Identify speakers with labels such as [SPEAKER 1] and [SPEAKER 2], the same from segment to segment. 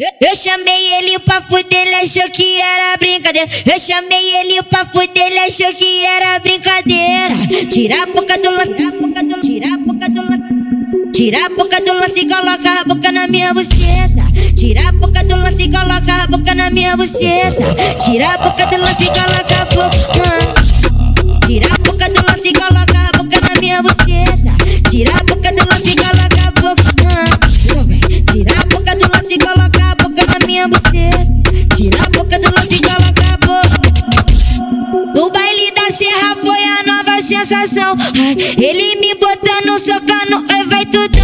[SPEAKER 1] Eu chamei ele pra fuder, ele achou que era brincadeira. Eu chamei ele pra fuder, ele achou que era brincadeira. Tira a boca do lance, tira a boca do lance. Tira a boca do lance e coloca a boca na minha buceta. Tira a boca do lance e coloca a boca na minha buceta. Tira a boca do lance e coloca minha buceta. Tira a boca do lance e coloca a boca. No baile da serra foi a nova sensação. Ai, ele me botando, socando, ai, vai tudão.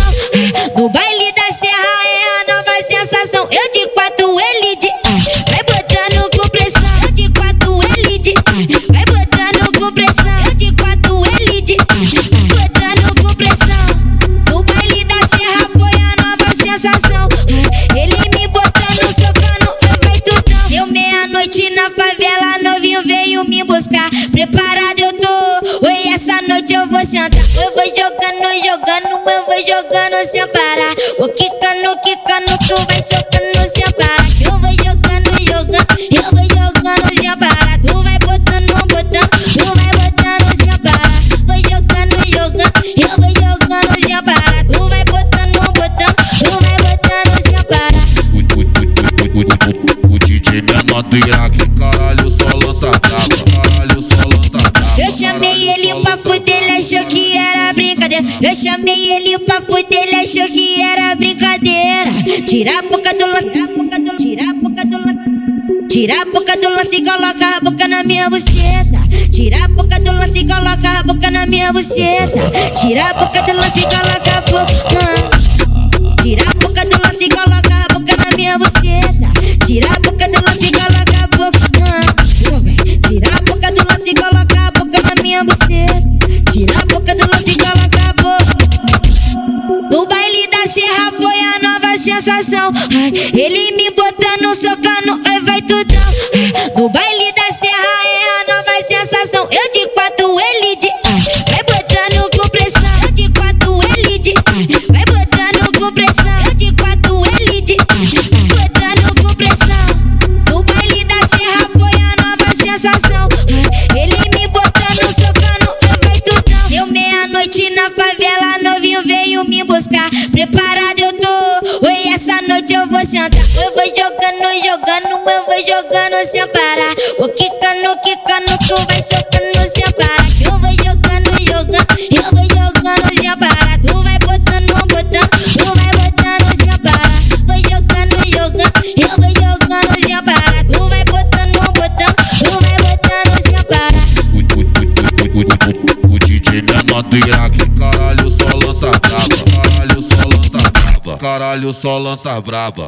[SPEAKER 1] Na favela, novinho veio me buscar. Preparado eu tô, oi, essa noite eu vou sentar. Eu vou jogando, jogando, eu vou jogando sem parar. O quicando, quicando, tu vai socando
[SPEAKER 2] O DJ menor do Iraque, caralho, só lança caralho, só lança.
[SPEAKER 1] Eu chamei ele pra fuder, ele achou que era brincadeira. Eu chamei ele pra fuder, ele achou que era brincadeira. Tira a boca do lance, tira a boca do lance. Tira a boca do lance e coloca a boca na minha buceta. Tira a boca do lance e coloca a boca na minha buceta. Tira a boca do lance e coloca a boca. Ele me botando, socando, ai, vai tudão. Ai, no baile da serra é a nova sensação. Eu de quatro, ele de. Ai, vai botando com pressão. Eu de quatro, ele de. Ai, vai botando com pressão. Eu de quatro, ele de. Ai, botando com pressão. No baile da serra foi a nova sensação. Ele me botando, socando, ai, vai tudão. Deu meia-noite na favela, novinho veio me buscar. Preparado eu essa noite eu vou sentar. Eu vou jogando, jogando, eu vou jogando sem parar. O quicando, quicando, tu vai socando sem parar. Eu vou jogando, jogando, eu vou jogando sem parar. Tu vai botando, botando, tu vai botando sem parar. Vou jogando, jogando, eu vou jogando sem parar. Tu vai botando, botando, tu vai botando sem parar.
[SPEAKER 2] O DJ menor do Iraque, caralho, caralho, só lança braba.